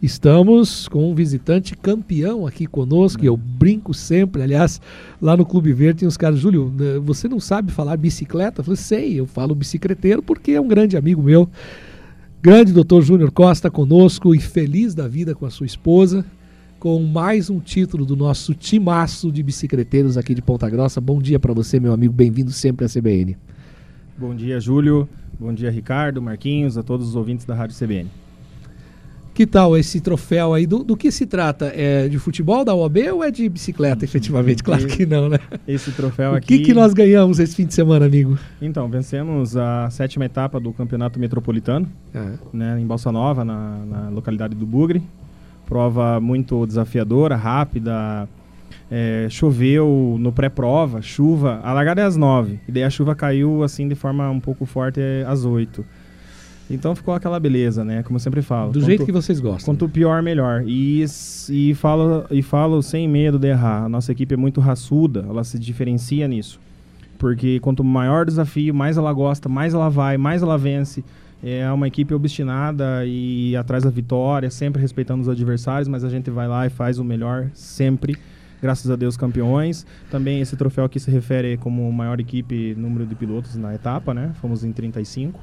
Estamos com um visitante campeão aqui conosco, eu brinco sempre, aliás, lá no Clube Verde tem os caras, Júlio, né, você não sabe falar bicicleta? Eu falei, sei, eu falo bicicleteiro porque é um grande amigo meu. Grande doutor Júnior Costa conosco e feliz da vida com a sua esposa, com mais um título do nosso timaço de bicicleteiros aqui de Ponta Grossa. Bom dia para você, meu amigo, bem-vindo sempre à CBN. Bom dia, Júlio. Bom dia, Ricardo, Marquinhos, a todos os ouvintes da Rádio CBN. Que tal esse troféu aí? Do, do que se trata? É de futebol da UAB ou é de bicicleta, efetivamente? Claro que não, né? Esse troféu o aqui. O que, que nós ganhamos esse fim de semana, amigo? Então, vencemos a sétima etapa do Campeonato Metropolitano, é. né, em Balsa Nova, na, na localidade do Bugre. Prova muito desafiadora, rápida. É, choveu no pré-prova, chuva. A largada é às nove. E daí a chuva caiu assim de forma um pouco forte é às oito. Então ficou aquela beleza, né? Como eu sempre falo. Do quanto, jeito que vocês gostam. Quanto pior, melhor. E, e, falo, e falo sem medo de errar. A nossa equipe é muito raçuda, ela se diferencia nisso. Porque quanto maior o desafio, mais ela gosta, mais ela vai, mais ela vence. É uma equipe obstinada e atrás da vitória, sempre respeitando os adversários, mas a gente vai lá e faz o melhor sempre. Graças a Deus, campeões. Também esse troféu aqui se refere como maior equipe, número de pilotos na etapa, né? Fomos em 35.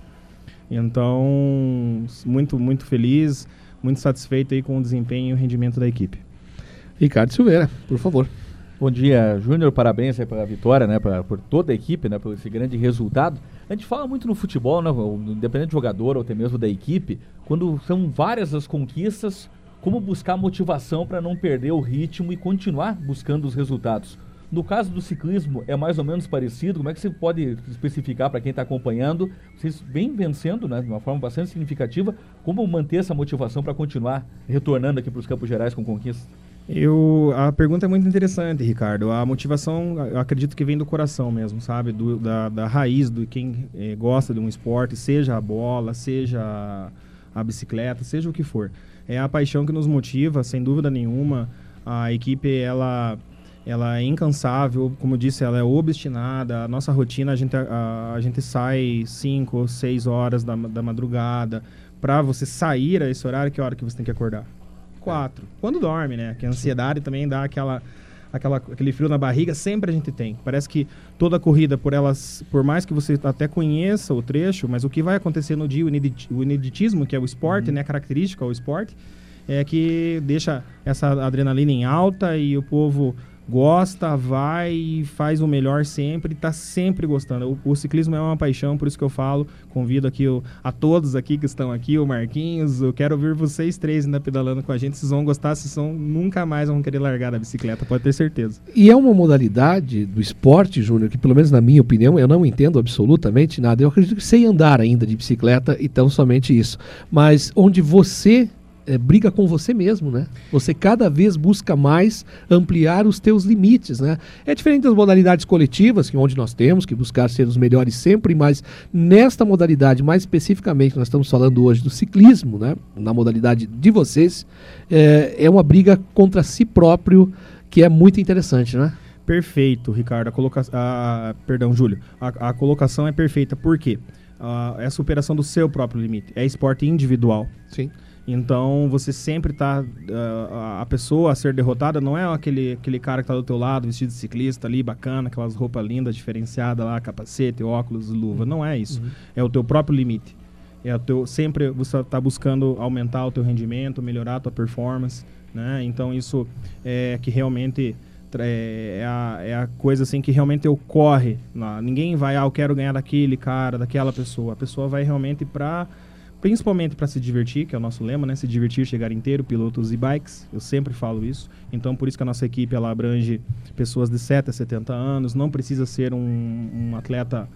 Então, muito, muito feliz, muito satisfeito aí com o desempenho e o rendimento da equipe. Ricardo Silveira, por favor. Bom dia, Júnior. Parabéns aí pela vitória, né? Pra, por toda a equipe, né? Por esse grande resultado. A gente fala muito no futebol, né? Independente do jogador ou até mesmo da equipe, quando são várias as conquistas, como buscar motivação para não perder o ritmo e continuar buscando os resultados. No caso do ciclismo, é mais ou menos parecido? Como é que você pode especificar para quem está acompanhando? Vocês vêm vencendo né, de uma forma bastante significativa. Como manter essa motivação para continuar retornando aqui para os Campos Gerais com conquistas? Eu, a pergunta é muito interessante, Ricardo. A motivação, eu acredito que vem do coração mesmo, sabe? Do, da, da raiz do quem eh, gosta de um esporte, seja a bola, seja a, a bicicleta, seja o que for. É a paixão que nos motiva, sem dúvida nenhuma. A equipe, ela ela é incansável, como eu disse, ela é obstinada. A nossa rotina, a gente, a, a gente sai 5 ou 6 horas da, da madrugada. Para você sair a esse horário, que hora que você tem que acordar? 4. Quando dorme, né? Que a ansiedade também dá aquela, aquela, aquele frio na barriga, sempre a gente tem. Parece que toda corrida, por elas, por mais que você até conheça o trecho, mas o que vai acontecer no dia, o ineditismo, que é o esporte, uhum. né? Característica ao esporte, é que deixa essa adrenalina em alta e o povo gosta, vai faz o melhor sempre, está sempre gostando. O, o, ciclismo é uma paixão, por isso que eu falo, convido aqui o, a todos aqui que estão aqui, o Marquinhos, eu quero ouvir vocês três ainda pedalando com a gente, vocês vão gostar, vocês vão, nunca mais vão querer largar da bicicleta, pode ter certeza. E é uma modalidade do esporte, Júnior, que pelo menos na minha opinião, eu não entendo absolutamente nada, eu acredito que sei andar ainda de bicicleta, então somente isso, mas onde você é, briga com você mesmo, né? Você cada vez busca mais ampliar os teus limites, né? É diferente das modalidades coletivas, que onde nós temos que buscar ser os melhores sempre, mas nesta modalidade, mais especificamente, nós estamos falando hoje do ciclismo, né? Na modalidade de vocês, é, é uma briga contra si próprio que é muito interessante, né? Perfeito, Ricardo. A colocação, a, perdão, Júlio. A, a colocação é perfeita. Por quê? Uh, é a superação do seu próprio limite. É esporte individual. Sim. Então você sempre tá. Uh, a pessoa a ser derrotada não é aquele, aquele cara que tá do teu lado, vestido de ciclista ali, bacana, aquelas roupas lindas, diferenciadas lá, capacete, óculos, luva. Uhum. Não é isso. Uhum. É o teu próprio limite. É o teu, sempre você está buscando aumentar o teu rendimento, melhorar a tua performance. Né? Então isso é que realmente é, é, a, é a coisa assim que realmente ocorre. Ninguém vai, ah, eu quero ganhar daquele cara, daquela pessoa. A pessoa vai realmente para principalmente para se divertir, que é o nosso lema, né? Se divertir, chegar inteiro, pilotos e bikes. Eu sempre falo isso. Então, por isso que a nossa equipe ela abrange pessoas de 7 a 70 anos. Não precisa ser um, um atleta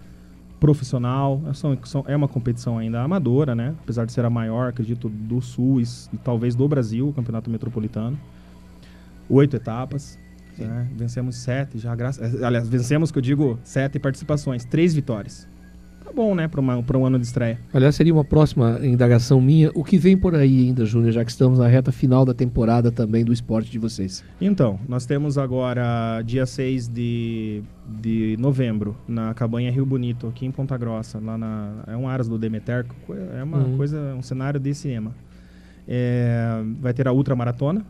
profissional. É é uma competição ainda amadora, né? Apesar de ser a maior, acredito, do Sul e, e talvez do Brasil, o Campeonato Metropolitano. Oito etapas. Né? Vencemos sete já, graças... Aliás, vencemos, que eu digo, sete participações, três vitórias tá bom, né, para um ano de estreia. Aliás, seria uma próxima indagação minha. O que vem por aí ainda, Júnior, já que estamos na reta final da temporada também do esporte de vocês? Então, nós temos agora dia 6 de, de novembro, na Cabanha Rio Bonito, aqui em Ponta Grossa. Lá na, é um Aras do Demeter, é uma uhum. coisa, um cenário de cinema. É, vai ter a ultramaratona,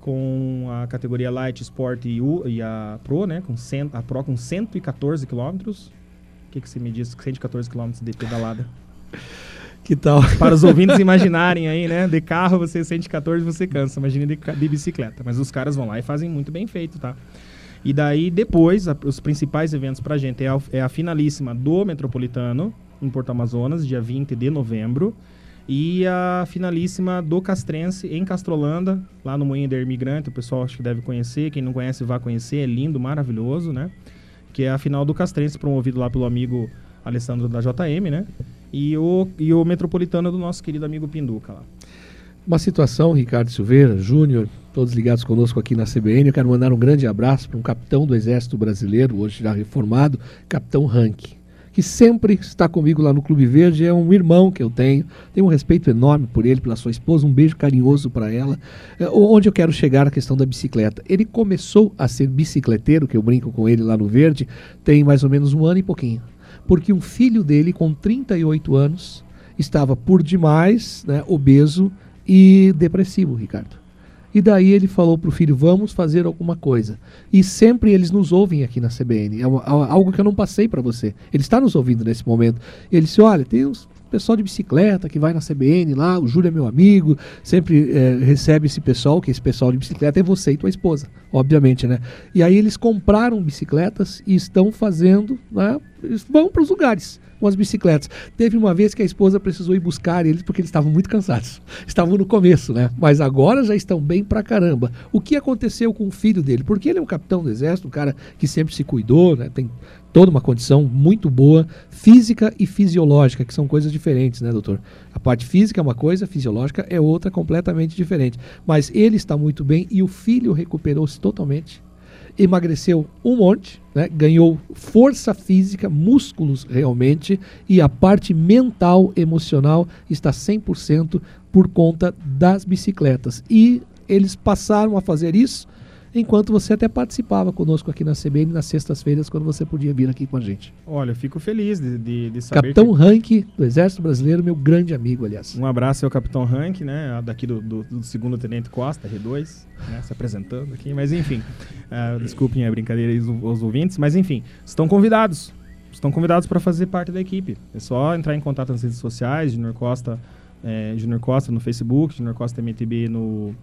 com a categoria Light Sport e, U, e a Pro, né? Com cent, a Pro com 114 quilômetros. O que, que você me diz? 114 quilômetros de pedalada. Que tal? Para os ouvintes imaginarem aí, né? De carro você 114 você cansa, imagine de, de bicicleta. Mas os caras vão lá e fazem muito bem feito, tá? E daí, depois, a, os principais eventos pra gente é a, é a finalíssima do Metropolitano, em Porto Amazonas, dia 20 de novembro. E a finalíssima do Castrense, em Castrolanda, lá no Moinho da Imigrante. O pessoal acho que deve conhecer. Quem não conhece, vá conhecer. É lindo, maravilhoso, né? Que é a final do Castrense, promovido lá pelo amigo Alessandro da JM, né? E o, e o Metropolitano do nosso querido amigo Pinduca lá. Uma situação, Ricardo Silveira, Júnior, todos ligados conosco aqui na CBN. Eu quero mandar um grande abraço para um capitão do Exército Brasileiro, hoje já reformado, Capitão Rank, que sempre está comigo lá no Clube Verde. É um irmão que eu tenho. Tenho um respeito enorme por ele, pela sua esposa. Um beijo carinhoso para ela. É, onde eu quero chegar na questão da bicicleta. Ele começou a ser bicicleteiro, que eu brinco com ele lá no Verde, tem mais ou menos um ano e pouquinho. Porque um filho dele, com 38 anos, estava por demais, né, obeso e depressivo, Ricardo. E daí ele falou para o filho: vamos fazer alguma coisa. E sempre eles nos ouvem aqui na CBN. É algo que eu não passei para você. Ele está nos ouvindo nesse momento. Ele disse: olha, tem uns pessoal de bicicleta que vai na CBN lá, o Júlio é meu amigo, sempre é, recebe esse pessoal, que esse pessoal de bicicleta é você e tua esposa, obviamente, né? E aí eles compraram bicicletas e estão fazendo, né? Eles vão para os lugares com as bicicletas. Teve uma vez que a esposa precisou ir buscar eles porque eles estavam muito cansados. Estavam no começo, né? Mas agora já estão bem pra caramba. O que aconteceu com o filho dele? Porque ele é um capitão do exército, um cara que sempre se cuidou, né? Tem toda uma condição muito boa, física e fisiológica, que são coisas diferentes, né, doutor? A parte física é uma coisa, fisiológica é outra completamente diferente. Mas ele está muito bem e o filho recuperou-se totalmente. Emagreceu um monte, né? ganhou força física, músculos realmente, e a parte mental, emocional está 100% por conta das bicicletas. E eles passaram a fazer isso enquanto você até participava conosco aqui na CBN nas sextas-feiras, quando você podia vir aqui com a gente. Olha, eu fico feliz de, de, de saber. Capitão que... Rank do Exército Brasileiro, meu grande amigo, aliás. Um abraço ao Capitão Rank, né? Daqui do, do, do segundo Tenente Costa, R2, né, se apresentando aqui. Mas enfim, uh, desculpem a brincadeira aí os ouvintes, mas enfim, estão convidados. Estão convidados para fazer parte da equipe. É só entrar em contato nas redes sociais, Junior Costa, é, Junior Costa no Facebook, Junior Costa MTB no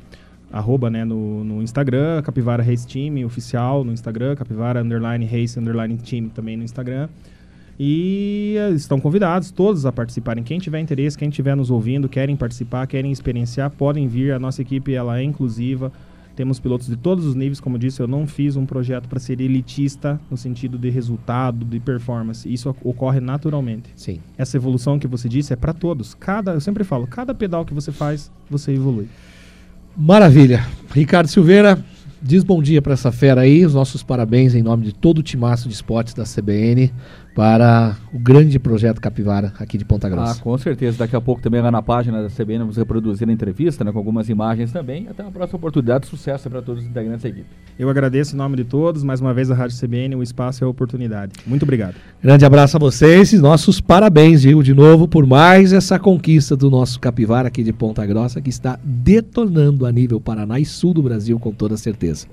arroba, né, no, no Instagram, Capivara Race Team oficial no Instagram, Capivara Underline Race Underline Team também no Instagram. E eh, estão convidados todos a participarem. Quem tiver interesse, quem estiver nos ouvindo, querem participar, querem experienciar, podem vir. A nossa equipe ela é inclusiva. Temos pilotos de todos os níveis, como eu disse, eu não fiz um projeto para ser elitista no sentido de resultado, de performance. Isso ocorre naturalmente. Sim. Essa evolução que você disse é para todos. Cada, eu sempre falo, cada pedal que você faz, você evolui. Maravilha. Ricardo Silveira, diz bom dia para essa fera aí. Os nossos parabéns em nome de todo o timaço de esportes da CBN para o grande projeto Capivara aqui de Ponta Grossa. Ah, com certeza. Daqui a pouco também lá na página da CBN vamos reproduzir a entrevista, né, com algumas imagens também. Até uma próxima oportunidade. Sucesso para todos os integrantes da equipe. Eu agradeço em nome de todos. Mais uma vez a Rádio CBN, o espaço é a oportunidade. Muito obrigado. Grande abraço a vocês e nossos parabéns, Diego, de novo, por mais essa conquista do nosso Capivara aqui de Ponta Grossa, que está detonando a nível Paraná e Sul do Brasil, com toda certeza.